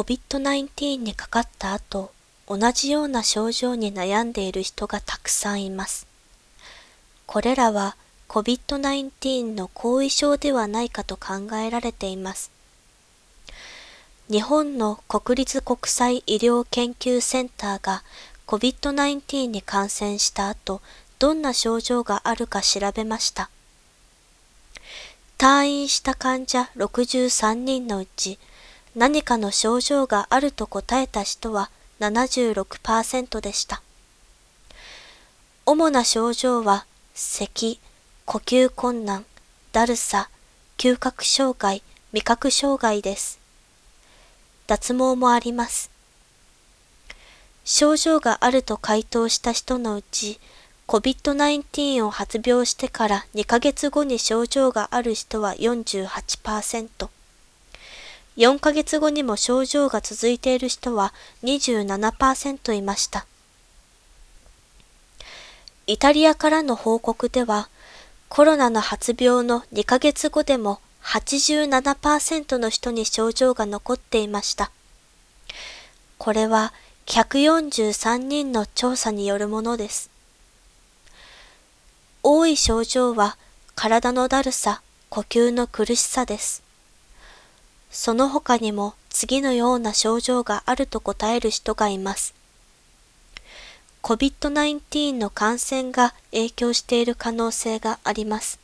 COVID-19 にかかった後、同じような症状に悩んでいる人がたくさんいます。これらは COVID-19 の後遺症ではないかと考えられています。日本の国立国際医療研究センターが COVID-19 に感染した後、どんな症状があるか調べました。退院した患者63人のうち、何かの症状があると答えた人は76%でした。主な症状は、咳、呼吸困難、だるさ、嗅覚障害、味覚障害です。脱毛もあります。症状があると回答した人のうち、COVID-19 を発病してから2ヶ月後に症状がある人は48%。4ヶ月後にも症状が続いている人は27%いました。イタリアからの報告では、コロナの発病の2ヶ月後でも87%の人に症状が残っていました。これは143人の調査によるものです。多い症状は体のだるさ、呼吸の苦しさです。その他にも次のような症状があると答える人がいます。COVID-19 の感染が影響している可能性があります。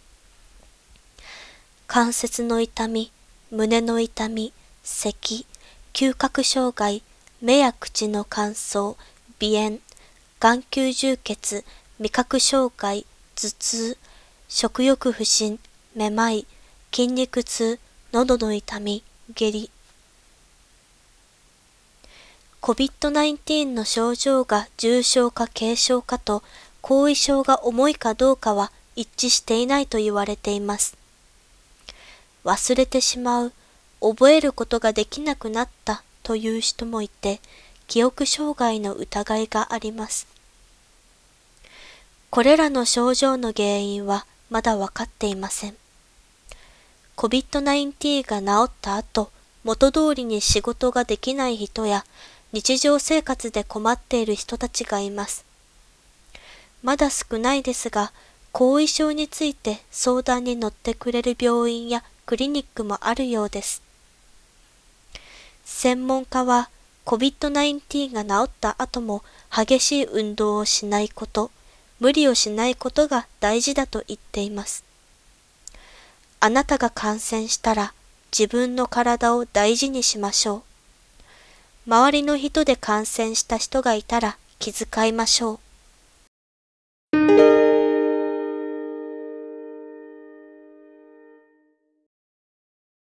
関節の痛み、胸の痛み、咳、嗅覚障害、目や口の乾燥、鼻炎、眼球充血、味覚障害、頭痛、食欲不振、めまい、筋肉痛、喉の痛み、下痢。COVID-19 の症状が重症か軽症かと後遺症が重いかどうかは一致していないと言われています。忘れてしまう、覚えることができなくなったという人もいて、記憶障害の疑いがあります。これらの症状の原因はまだわかっていません。COVID-19 が治った後、元通りに仕事ができない人や日常生活で困っている人たちがいます。まだ少ないですが、後遺症について相談に乗ってくれる病院やクリニックもあるようです。専門家は COVID-19 が治った後も激しい運動をしないこと、無理をしないことが大事だと言っています。あなたが感染したら自分の体を大事にしましょう。周りの人で感染した人がいたら気遣いましょう。